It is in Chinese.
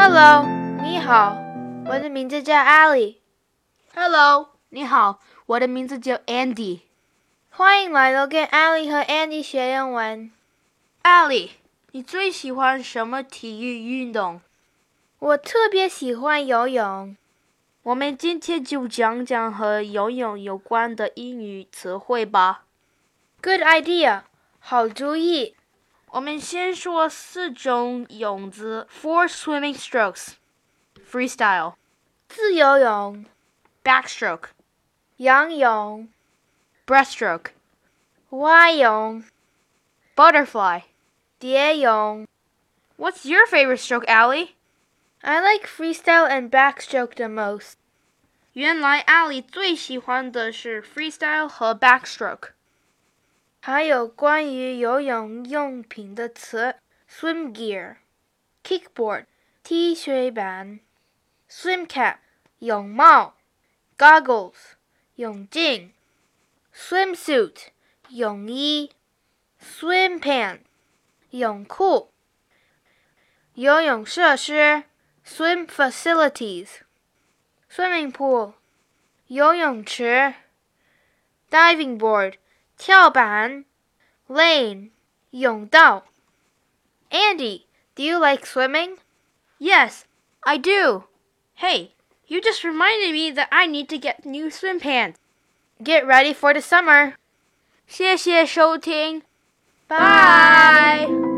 Hello，你好，我的名字叫 Ali。Hello，你好，我的名字叫 Andy。欢迎来到跟 Ali 和 Andy 学英文。Ali，你最喜欢什么体育运动？我特别喜欢游泳。我们今天就讲讲和游泳有关的英语词汇吧。Good idea，好主意。我们先说四种泳姿：four swimming strokes, freestyle, 自由泳、 backstroke, 仰泳、 breaststroke, 蛙泳、 butterfly. 蝶泳。 What's your favorite stroke, Ali? I like freestyle and backstroke the most. 原来 Ali 最喜欢的是 freestyle 和 backstroke。 还有关于游泳用品的词：swim gear、kickboard、踢水板、swim cap、泳帽、goggles、泳镜、swimsuit、泳衣、swim pants、泳裤、游泳设施 swim facilities、swimming pool、游泳池、diving board。跳板，lane，泳道。Andy, do you like swimming? Yes, I do. Hey, you just reminded me that I need to get new swim pants. Get ready for the summer. 谢谢收听， Bye.